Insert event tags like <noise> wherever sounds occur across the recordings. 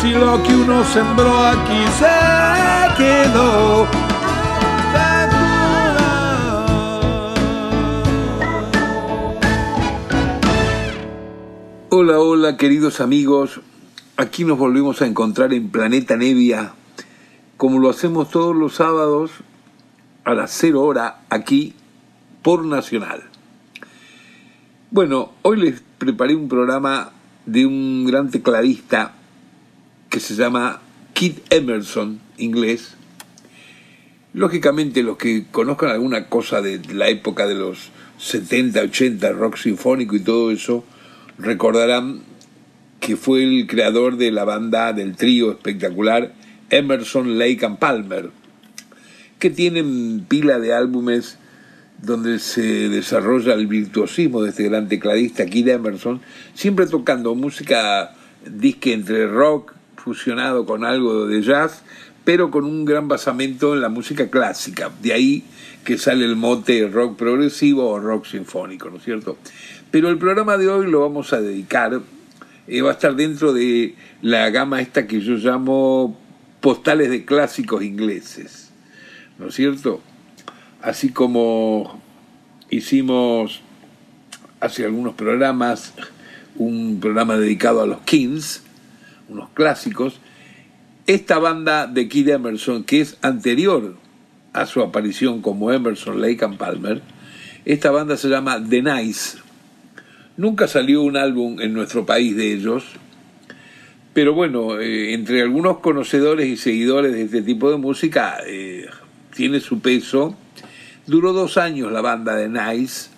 si lo que uno sembró aquí se quedó. Hola, hola queridos amigos, aquí nos volvemos a encontrar en Planeta Nevia, como lo hacemos todos los sábados a las 0 hora aquí por Nacional. Bueno, hoy les preparé un programa de un gran tecladista que se llama Kid Emerson, inglés. Lógicamente los que conozcan alguna cosa de la época de los 70, 80, rock sinfónico y todo eso, recordarán que fue el creador de la banda del trío espectacular Emerson, Lake and Palmer, que tienen pila de álbumes donde se desarrolla el virtuosismo de este gran tecladista Kid Emerson, siempre tocando música disque entre rock, fusionado con algo de jazz, pero con un gran basamento en la música clásica. De ahí que sale el mote rock progresivo o rock sinfónico, ¿no es cierto? Pero el programa de hoy lo vamos a dedicar, eh, va a estar dentro de la gama esta que yo llamo postales de clásicos ingleses, ¿no es cierto? Así como hicimos hace algunos programas un programa dedicado a los Kings, unos clásicos, esta banda de Kid Emerson, que es anterior a su aparición como Emerson, Lake and Palmer, esta banda se llama The Nice. Nunca salió un álbum en nuestro país de ellos, pero bueno, eh, entre algunos conocedores y seguidores de este tipo de música eh, tiene su peso. Duró dos años la banda de Nice,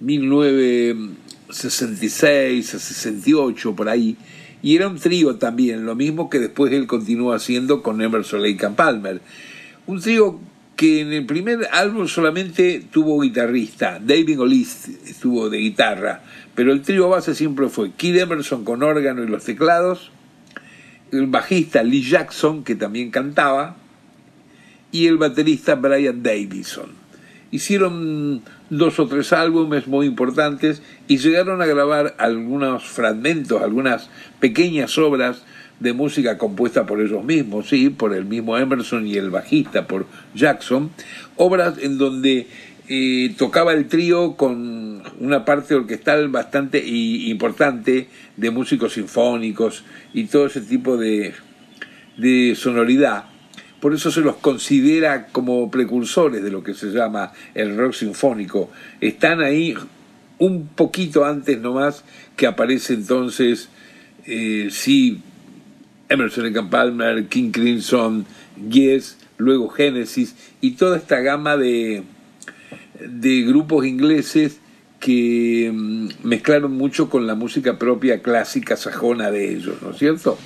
1966 a 68 por ahí, y era un trío también, lo mismo que después él continuó haciendo con Emerson Lake and Palmer. Un trío que en el primer álbum solamente tuvo guitarrista, David O'List estuvo de guitarra, pero el trío base siempre fue Kid Emerson con órgano y los teclados, el bajista Lee Jackson, que también cantaba, y el baterista Brian Davison. Hicieron dos o tres álbumes muy importantes y llegaron a grabar algunos fragmentos, algunas pequeñas obras de música compuesta por ellos mismos, sí, por el mismo Emerson y el bajista, por Jackson, obras en donde eh, tocaba el trío con una parte orquestal bastante importante de músicos sinfónicos y todo ese tipo de, de sonoridad por eso se los considera como precursores de lo que se llama el rock sinfónico. Están ahí un poquito antes nomás que aparece entonces, eh, sí, Emerson and Palmer, King Crimson, Yes, luego Genesis y toda esta gama de, de grupos ingleses que mm, mezclaron mucho con la música propia clásica sajona de ellos, ¿no es cierto?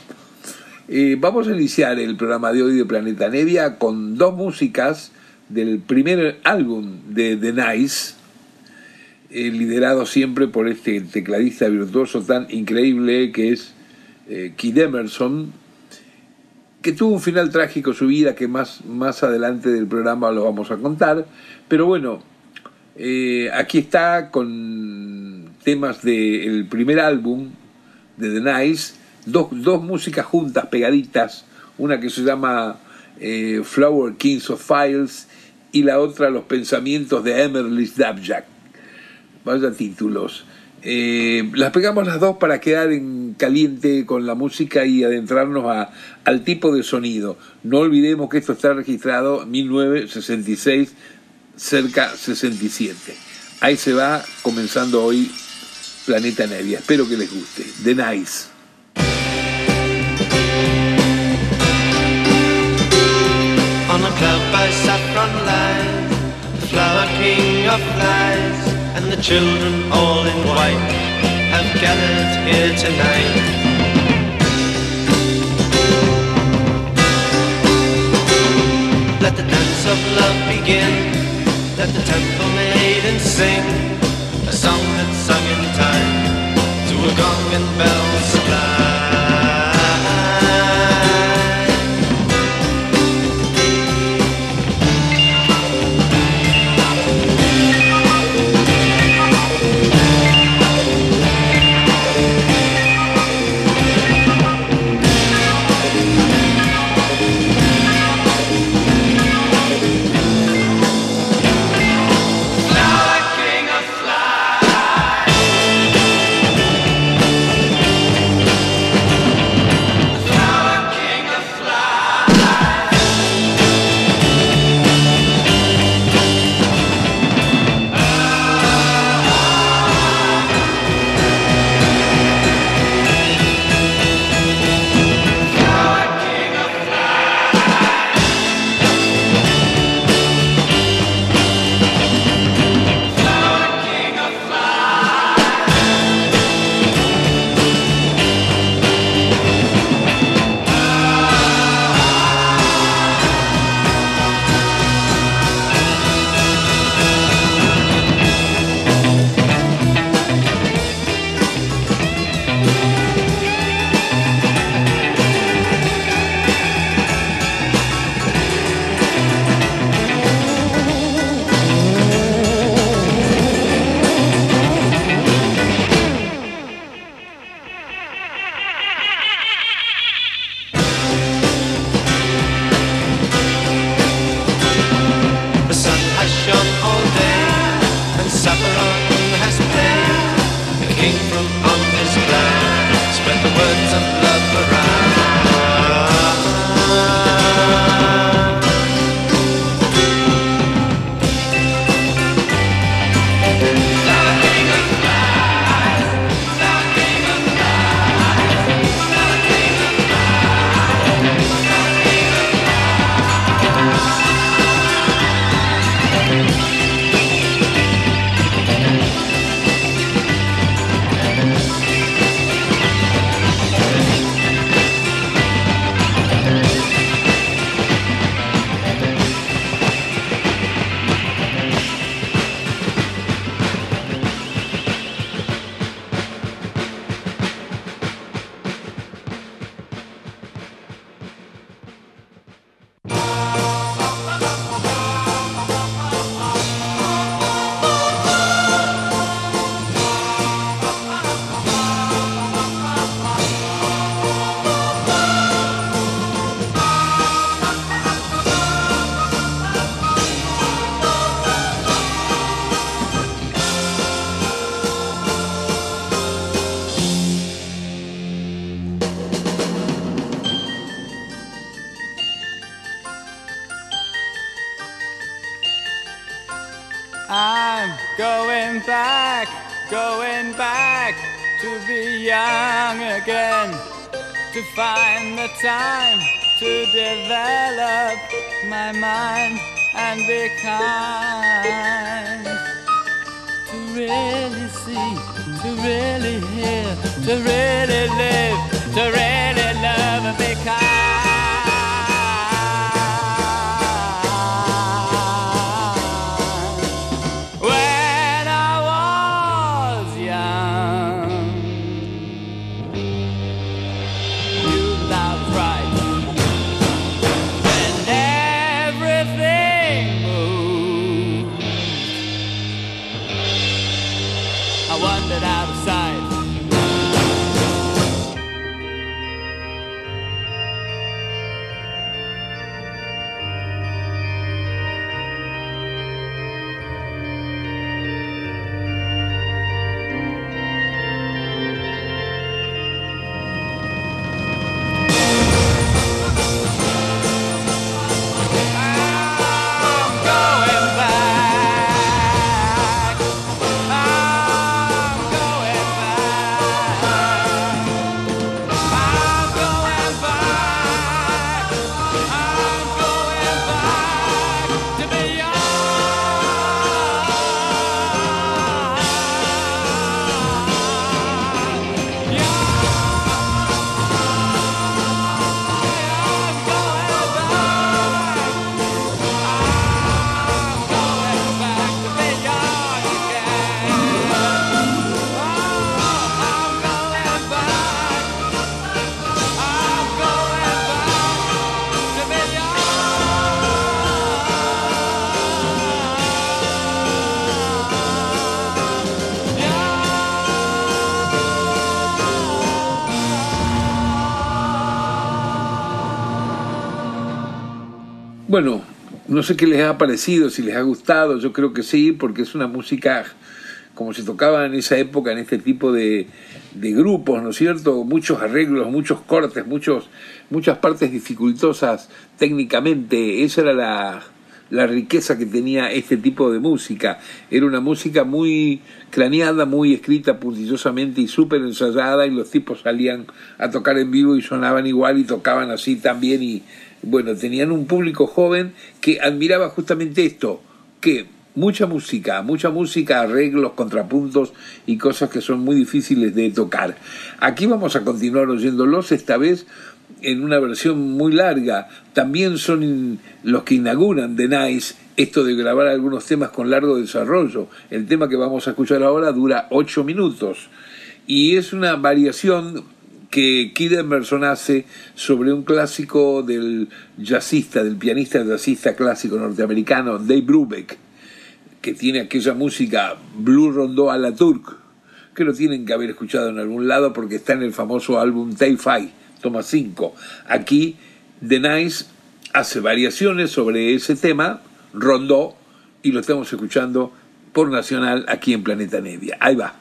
Eh, vamos a iniciar el programa de hoy de Planeta Nevia con dos músicas del primer álbum de The Nice, eh, liderado siempre por este tecladista virtuoso tan increíble que es eh, Kid Emerson, que tuvo un final trágico su vida que más, más adelante del programa lo vamos a contar, pero bueno, aquí está con temas del primer álbum de The Nice, dos, dos músicas juntas, pegaditas, una que se llama eh, Flower Kings of Files y la otra Los pensamientos de Emerly Dabjack. Vaya títulos. Eh, las pegamos las dos para quedar en caliente con la música y adentrarnos a, al tipo de sonido. No olvidemos que esto está registrado en 1966, cerca 67. Ahí se va comenzando hoy Planeta Nevia. Espero que les guste. The Nice. by saffron lies, the flower king of flies, and the children all in white have gathered here tonight. Let the dance of love begin. Let the temple maiden sing a song that's sung in time to a gong and bell sublime. my mind and be kind. To really see, to really hear, to really live, to really. Bueno, no sé qué les ha parecido, si les ha gustado, yo creo que sí, porque es una música como se tocaba en esa época en este tipo de, de grupos, ¿no es cierto? Muchos arreglos, muchos cortes, muchos, muchas partes dificultosas técnicamente. Esa era la, la riqueza que tenía este tipo de música. Era una música muy craneada, muy escrita puntillosamente y súper ensayada y los tipos salían a tocar en vivo y sonaban igual y tocaban así también y bueno, tenían un público joven que admiraba justamente esto, que mucha música, mucha música, arreglos, contrapuntos y cosas que son muy difíciles de tocar. Aquí vamos a continuar oyéndolos, esta vez en una versión muy larga. También son los que inauguran The Nice esto de grabar algunos temas con largo desarrollo. El tema que vamos a escuchar ahora dura ocho minutos y es una variación que Kid Emerson hace sobre un clásico del jazzista, del pianista jazzista clásico norteamericano Dave Brubeck que tiene aquella música Blue Rondo a la Turk, que lo tienen que haber escuchado en algún lado porque está en el famoso álbum Tay Five, toma 5. Aquí The Nice hace variaciones sobre ese tema, Rondó, y lo estamos escuchando por Nacional aquí en Planeta Nevia. Ahí va.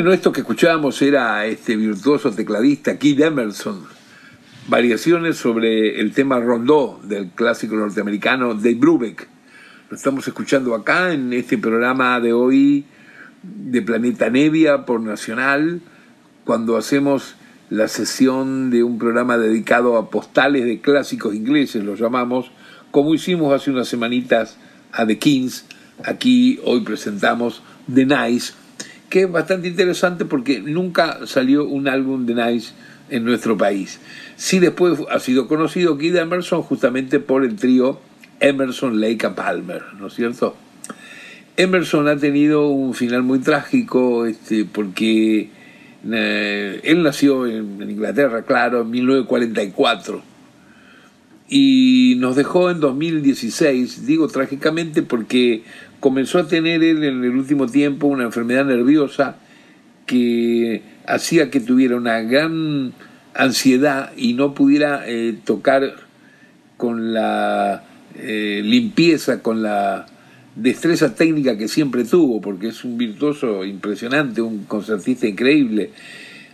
Bueno, esto que escuchábamos era este virtuoso tecladista Keith Emerson, variaciones sobre el tema rondó del clásico norteamericano Dave Brubeck. Lo estamos escuchando acá en este programa de hoy de Planeta Nevia por Nacional, cuando hacemos la sesión de un programa dedicado a postales de clásicos ingleses, lo llamamos, como hicimos hace unas semanitas a The Kings. Aquí hoy presentamos The Nice, que es bastante interesante porque nunca salió un álbum de Nice en nuestro país. Sí después ha sido conocido Kid Emerson justamente por el trío Emerson, Lake and Palmer, ¿no es cierto? Emerson ha tenido un final muy trágico este, porque eh, él nació en, en Inglaterra, claro, en 1944 y nos dejó en 2016, digo trágicamente porque comenzó a tener él en el último tiempo una enfermedad nerviosa que hacía que tuviera una gran ansiedad y no pudiera eh, tocar con la eh, limpieza, con la destreza técnica que siempre tuvo, porque es un virtuoso impresionante, un concertista increíble.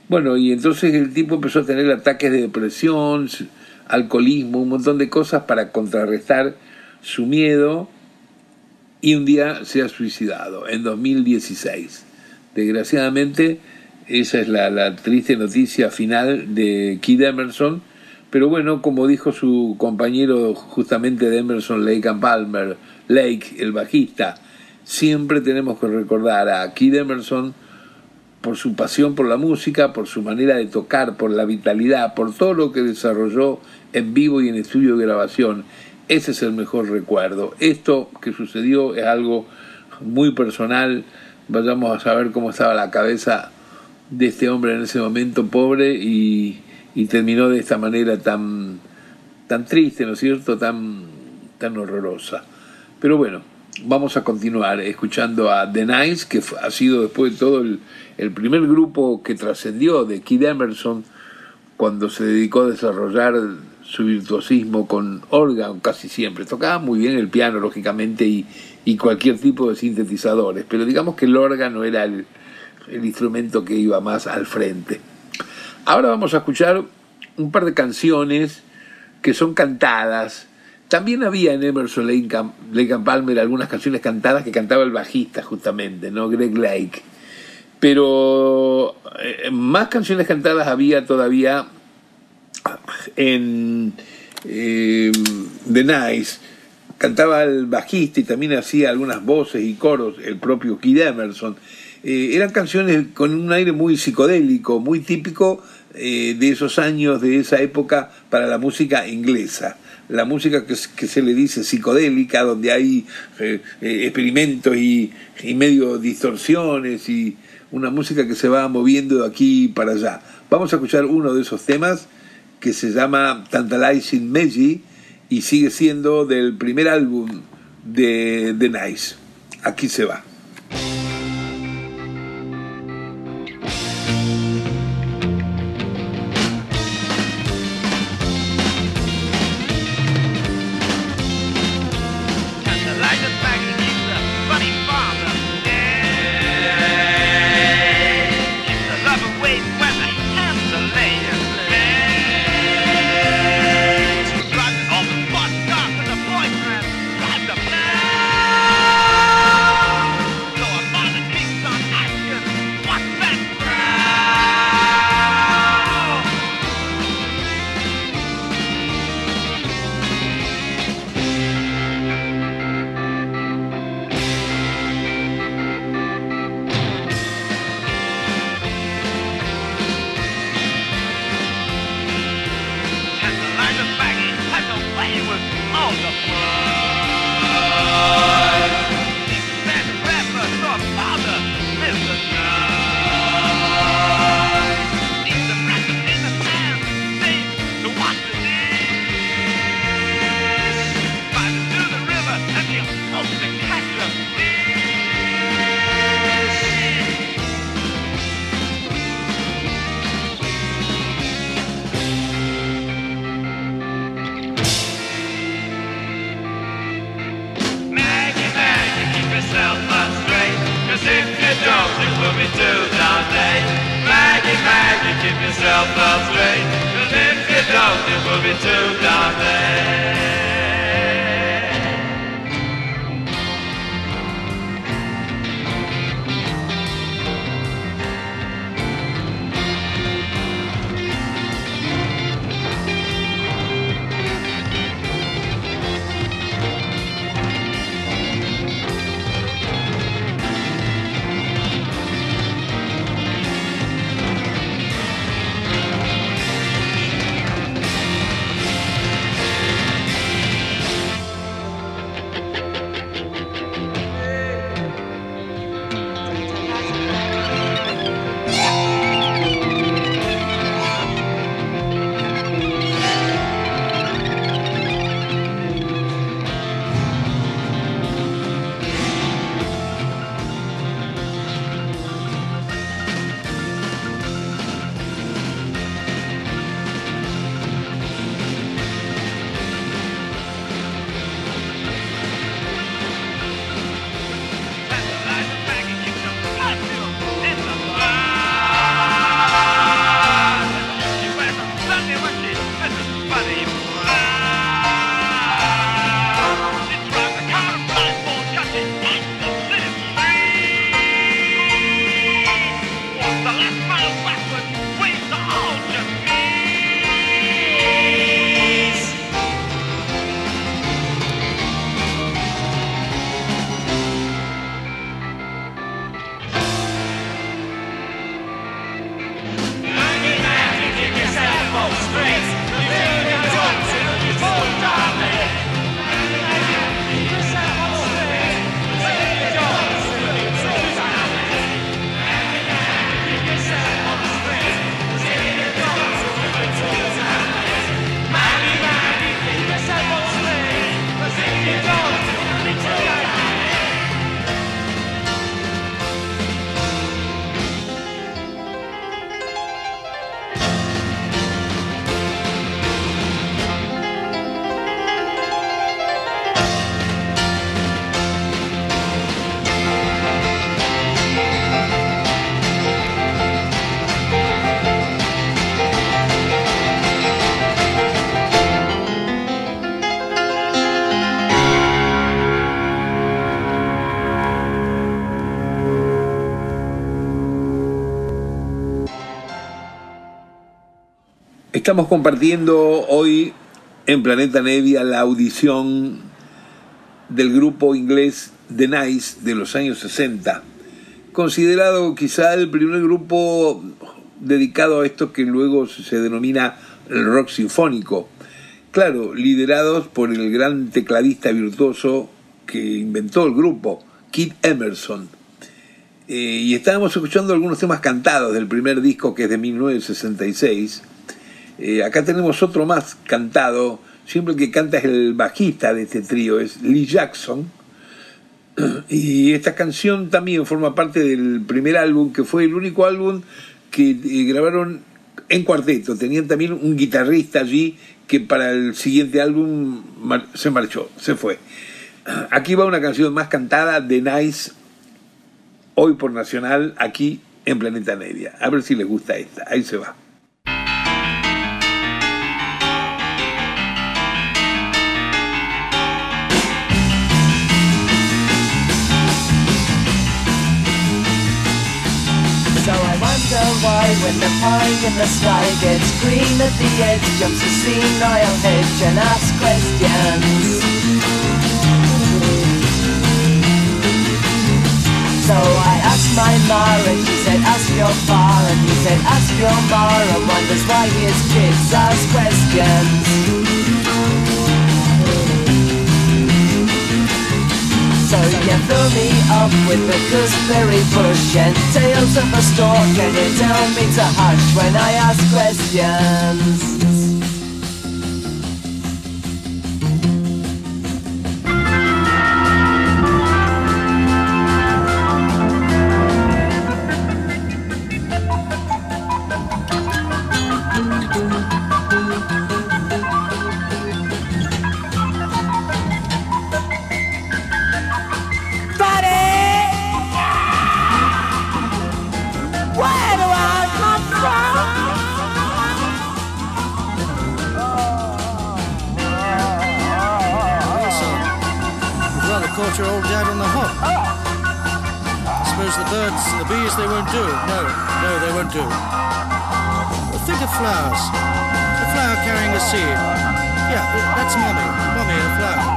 Bueno, y entonces el tipo empezó a tener ataques de depresión, alcoholismo, un montón de cosas para contrarrestar su miedo y un día se ha suicidado en 2016. Desgraciadamente, esa es la, triste noticia final de Kid Emerson, pero bueno, como dijo su compañero justamente de Emerson, Lake and Palmer, Lake, el bajista, siempre tenemos que recordar a Kid Emerson por su pasión por la música, por su manera de tocar, por la vitalidad, por todo lo que desarrolló en vivo y en estudio de grabación. Ese es el mejor recuerdo. Esto que sucedió es algo muy personal. Vayamos a saber cómo estaba la cabeza de este hombre en ese momento pobre y, terminó de esta manera tan, tan triste, ¿no es cierto? Tan, tan horrorosa. Pero bueno, vamos a continuar escuchando a The Nice, que ha sido después de todo el, el primer grupo que trascendió de Kid Emerson cuando se dedicó a desarrollar su virtuosismo con órgano casi siempre. Tocaba muy bien el piano, lógicamente, y, y cualquier tipo de sintetizadores, pero digamos que el órgano era el, el instrumento que iba más al frente. Ahora vamos a escuchar un par de canciones que son cantadas. También había en Emerson Lake Palmer algunas canciones cantadas que cantaba el bajista justamente, ¿no? Greg Lake. Pero eh, más canciones cantadas había todavía en eh, The Nice cantaba el bajista y también hacía algunas voces y coros el propio Kid Emerson. Eh, eran canciones con un aire muy psicodélico, muy típico eh, de esos años, de esa época para la música inglesa. La música que, se le dice psicodélica, donde hay experimentos y, y medio distorsiones y una música que se va moviendo de aquí para allá. Vamos a escuchar uno de esos temas que se llama Tantalizing Magic y sigue siendo del primer álbum de The Nice. Aquí se va. Estamos compartiendo hoy en Planeta Nevia la audición del grupo inglés The Nice de los años 60, considerado quizá el primer grupo dedicado a esto que luego se denomina el rock sinfónico. Claro, liderados por el gran tecladista virtuoso que inventó el grupo, Kit Emerson. Eh, y estábamos escuchando algunos temas cantados del primer disco que es de 1966 eh, acá tenemos otro más cantado, siempre que canta es el bajista de este trío, es Lee Jackson. <clears throat> Y esta canción también forma parte del primer álbum, que fue el único álbum que eh, grabaron en cuarteto. Tenían también un guitarrista allí que para el siguiente álbum se marchó, se fue. <clears throat> Aquí va una canción más cantada de Nice, hoy por Nacional, aquí en Planeta Media. A ver si les gusta esta. Ahí se va. Why when the pie in the sky gets green at the edge jumps a senile hedge and asks questions. So I asked my ma and she said ask your pa and he said ask your ma and wonders why his kids ask questions. So you fill me up with the gooseberry bush and tales of a stork. And you tell me to hush when I ask questions caught your old dad on the hop. I suppose the birds and the bees, they won't do. No, no, they won't do. But think of flowers. A flower carrying a seed. Yeah, that's. Mommy and a flower.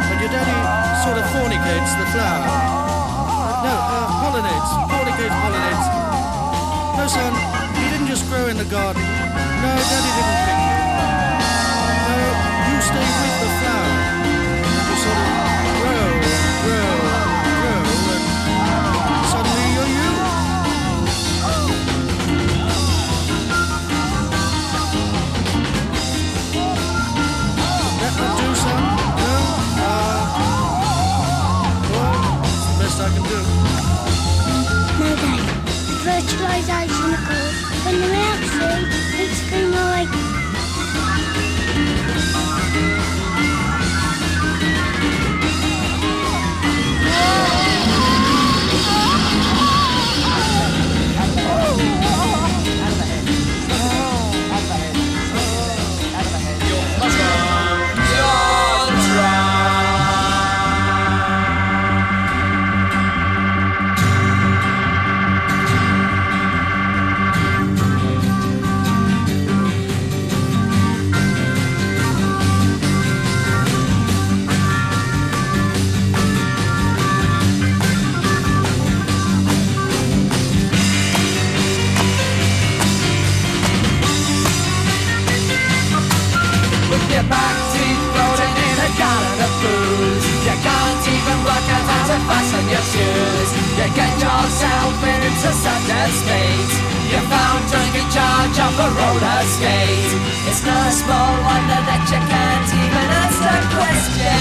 And your daddy sort of fornicates the flower. No, uh, pollinates. Fornicates, pollinates. No, son, he didn't just grow in the garden. No, daddy didn't pick you. No, you stay fertilization occurs when the male eggs bring like It's no small wonder that you can't even answer questions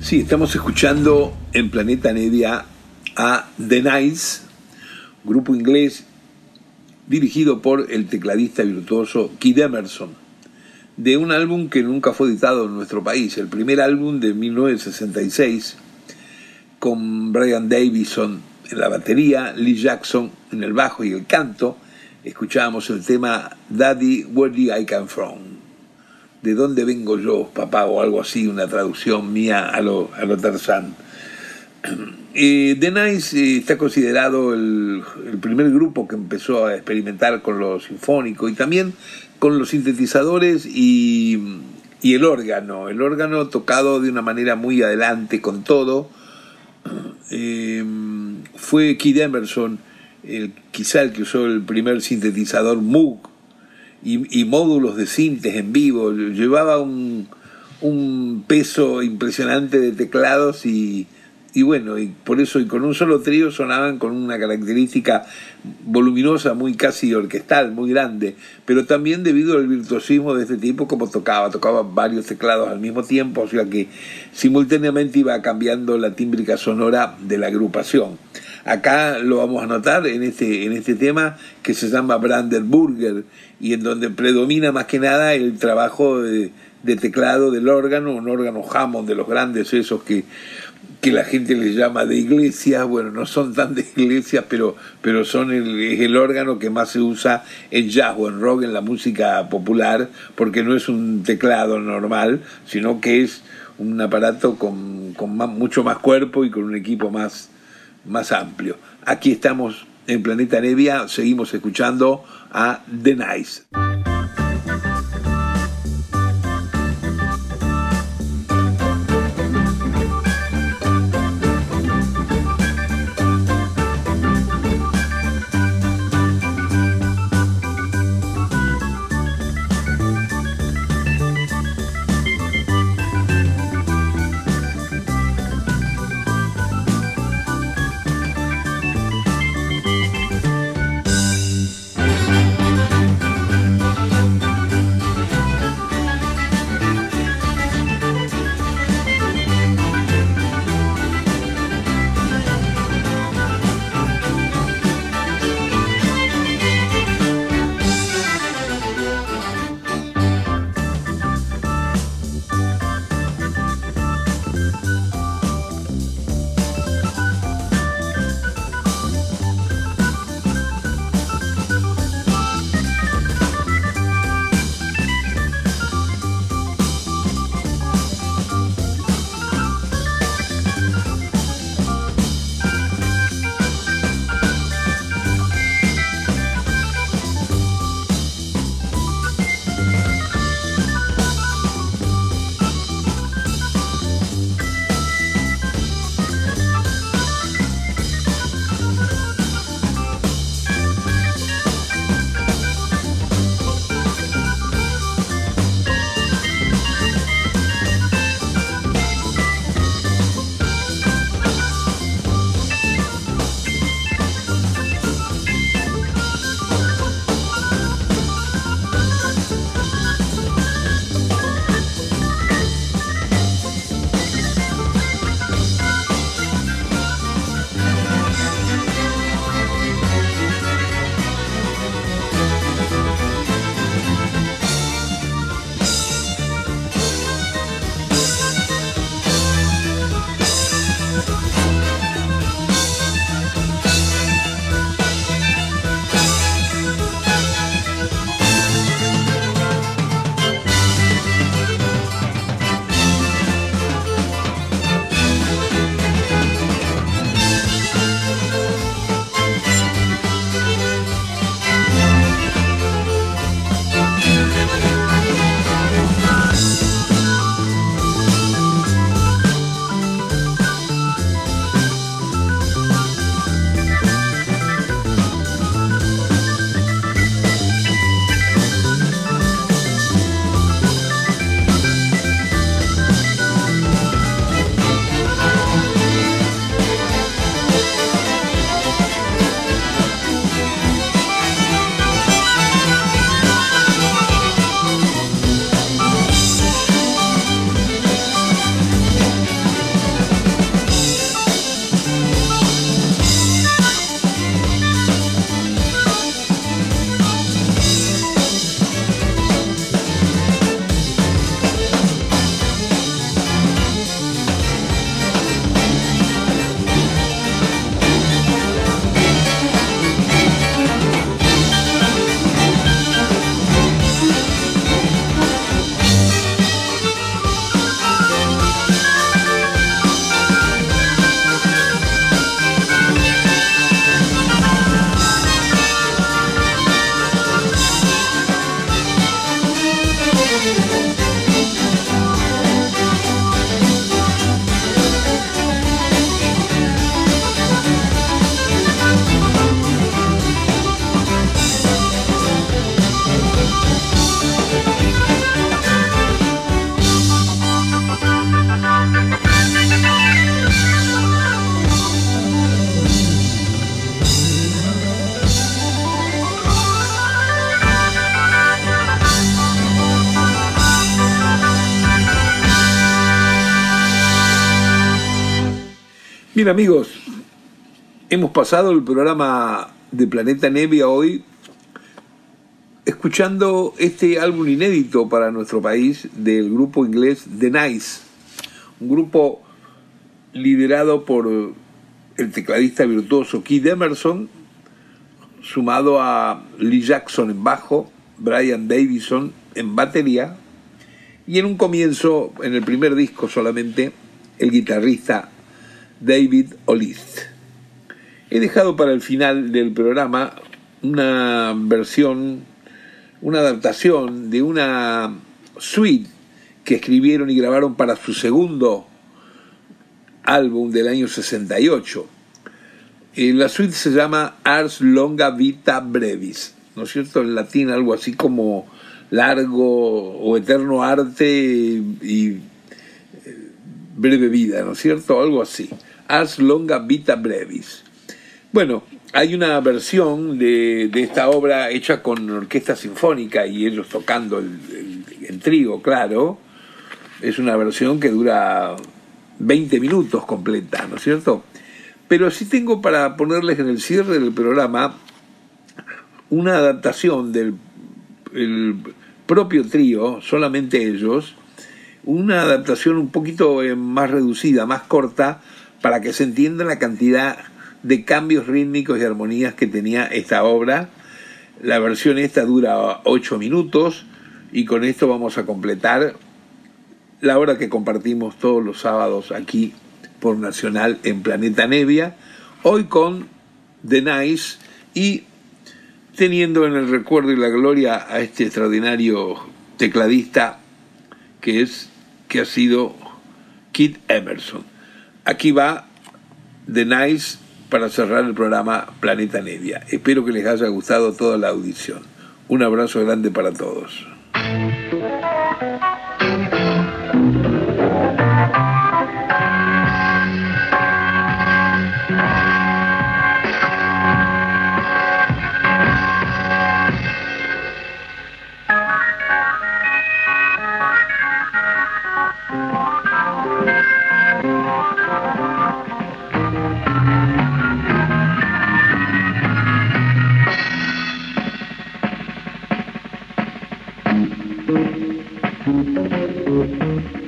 Sí, estamos escuchando en Planeta Nevia a The Nice, grupo inglés dirigido por el tecladista virtuoso Keith Emerson, de un álbum que nunca fue editado en nuestro país, el primer álbum de 1966, con Brian Davison en la batería, Lee Jackson en el bajo y el canto, escuchábamos el tema Daddy, Where Did I Come From? ¿De dónde vengo yo, papá? O algo así, una traducción mía a lo, a lo Tarzán. <clears throat> Eh, The Nice eh, está considerado el, primer grupo que empezó a experimentar con lo sinfónico y también con los sintetizadores y, el órgano. El órgano tocado de una manera muy adelante con todo. Eh, <clears throat> fue Keith Emerson, el, quizá el que usó el primer sintetizador Moog y, módulos de sintes en vivo. Llevaba un peso impresionante de teclados y, y bueno, y por eso y con un solo trío sonaban con una característica voluminosa, muy casi orquestal, muy grande, pero también debido al virtuosismo de este tipo como tocaba, tocaba varios teclados al mismo tiempo, o sea que simultáneamente iba cambiando la tímbrica sonora de la agrupación. Acá lo vamos a notar en este, en este tema que se llama Brandenburger y en donde predomina más que nada el trabajo de, de teclado del órgano, un órgano Hammond de los grandes esos que que la gente les llama de iglesia, bueno, no son tan de iglesia, pero, pero son el, es el órgano que más se usa en jazz o en rock, en la música popular, porque no es un teclado normal, sino que es un aparato con, con más- mucho más cuerpo y con un equipo más, más amplio. Aquí estamos en Planeta Nevia, seguimos escuchando a The Nice. Bien amigos, hemos pasado el programa de Planeta Nevia hoy escuchando este álbum inédito para nuestro país del grupo inglés The Nice, un grupo liderado por el tecladista virtuoso Keith Emerson, sumado a Lee Jackson en bajo, Brian Davison en batería y en un comienzo, en el primer disco solamente, el guitarrista David Olist. He dejado para el final del programa una versión, una adaptación de una suite que escribieron y grabaron para su segundo álbum del año 68. Eh, la suite se llama Ars Longa Vita Brevis, ¿no es cierto? En latín algo así como largo o eterno arte y breve vida, ¿no es cierto? Algo así. Ars Longa Vita Brevis. Bueno, hay una versión de, de esta obra hecha con orquesta sinfónica y ellos tocando el, el, trío, claro. Es una versión que dura 20 minutos completa, ¿no es cierto? Pero sí tengo para ponerles en el cierre del programa una adaptación del el propio trío, solamente ellos, una adaptación un poquito eh, más reducida, más corta, para que se entienda la cantidad de cambios rítmicos y armonías que tenía esta obra. La versión esta dura 8 minutos y con esto vamos a completar la hora que compartimos todos los sábados aquí por Nacional en Planeta Nevia, hoy con The Nice y teniendo en el recuerdo y la gloria a este extraordinario tecladista que es que ha sido Kit Emerson. Aquí va The Nice para cerrar el programa Planeta Nevia. Espero que les haya gustado toda la audición. Un abrazo grande para todos. Música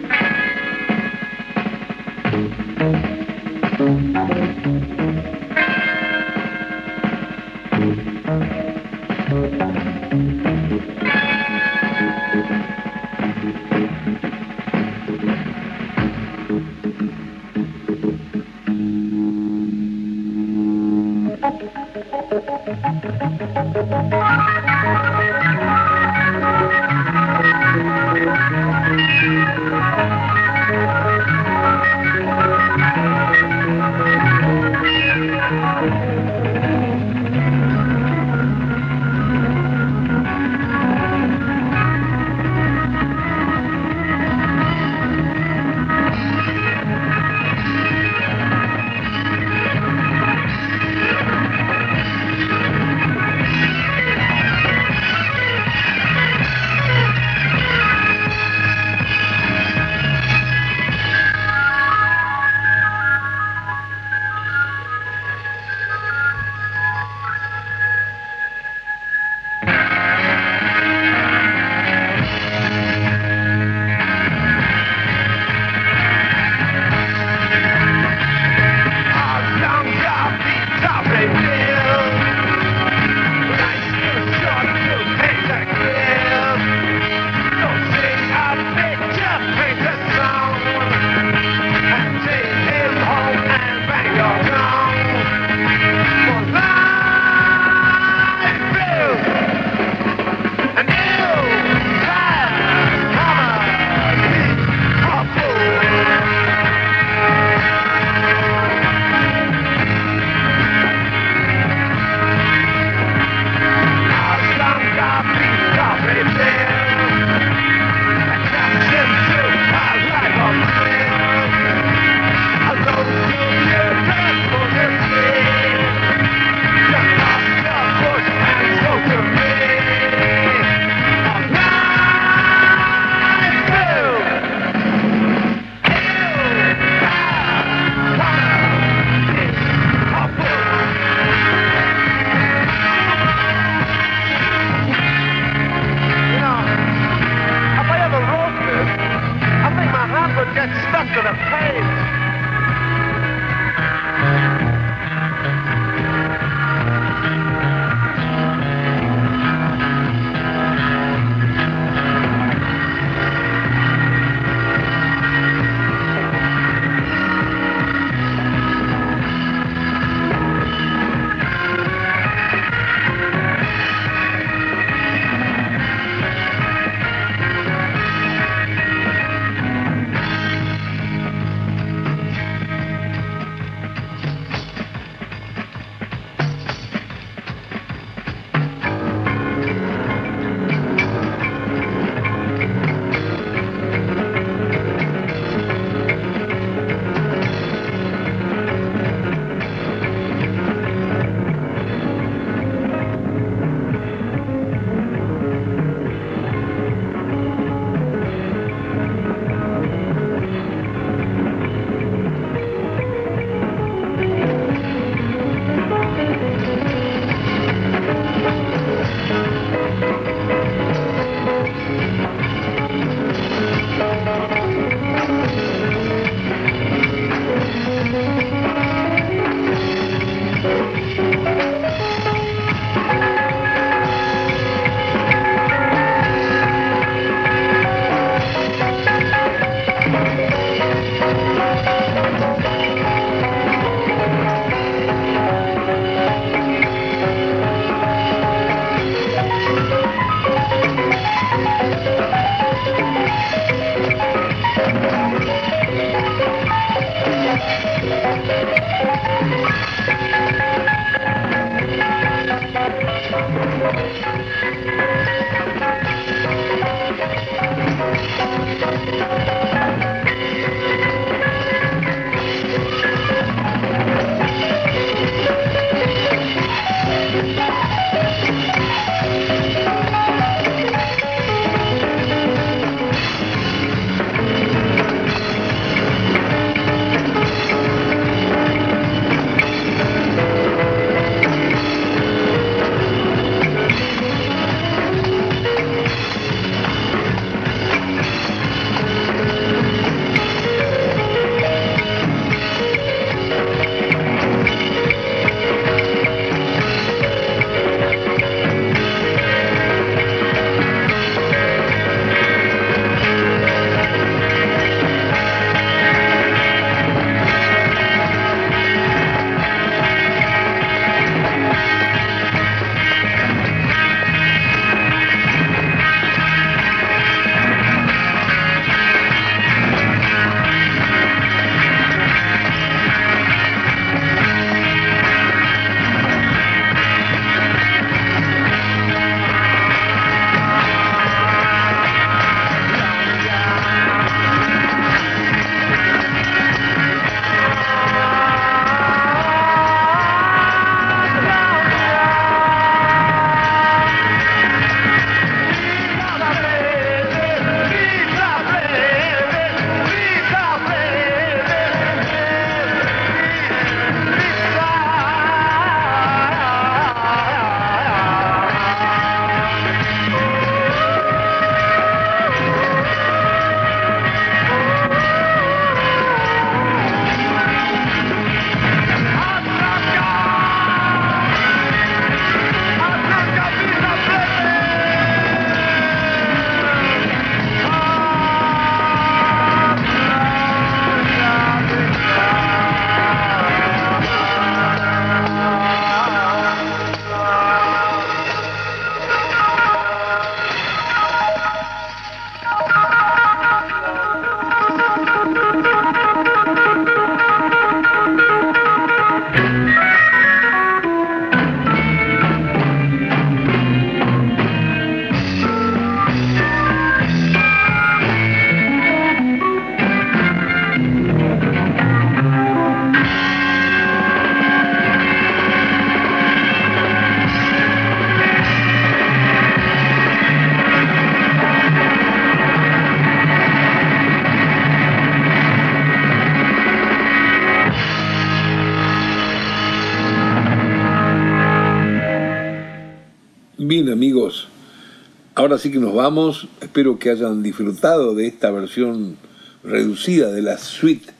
ahora sí que nos vamos. Espero que hayan disfrutado de esta versión reducida de la suite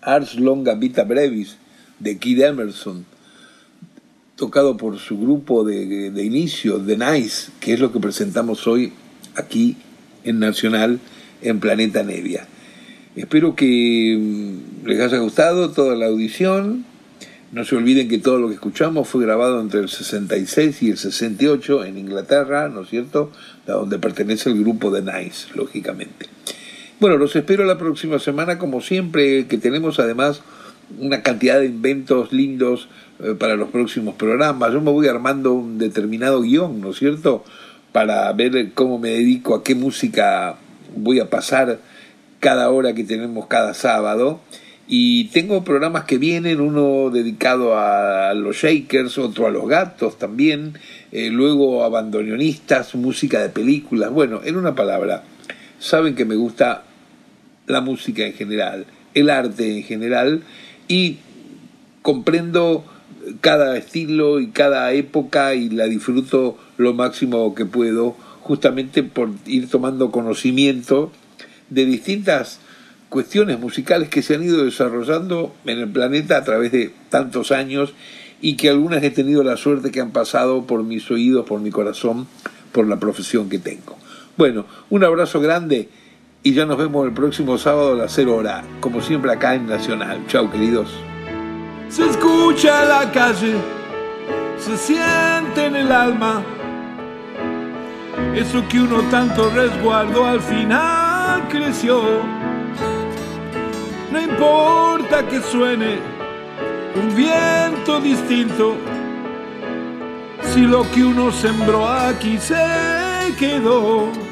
Ars Longa Vita Brevis de Kid Emerson, tocado por su grupo de, de inicio, The Nice, que es lo que presentamos hoy aquí en Nacional, en Planeta Nevia. Espero que mm, les haya gustado toda la audición. No se olviden que todo lo que escuchamos fue grabado entre el 66 y el 68 en Inglaterra, ¿no es cierto? A donde pertenece el grupo de Nice, lógicamente. Bueno, los espero la próxima semana, como siempre, que tenemos además una cantidad de inventos lindos eh, para los próximos programas. Yo me voy armando un determinado guion, ¿no es cierto? Para ver cómo me dedico, a qué música voy a pasar cada hora que tenemos cada sábado. Y tengo programas que vienen, uno dedicado a los Shakers, otro a los gatos también, eh, luego a música de películas. Bueno, en una palabra, saben que me gusta la música en general, el arte en general, y comprendo cada estilo y cada época y la disfruto lo máximo que puedo, justamente por ir tomando conocimiento de distintas cuestiones musicales que se han ido desarrollando en el planeta a través de tantos años y que algunas he tenido la suerte que han pasado por mis oídos, por mi corazón, por la profesión que tengo. Bueno, un abrazo grande y ya nos vemos el próximo sábado a las 0 hora, como siempre acá en Nacional. Chao, queridos. Se escucha en la calle, se siente en el alma Eso que uno tanto resguardó al final creció. No importa que suene un viento distinto, si lo que uno sembró aquí se quedó.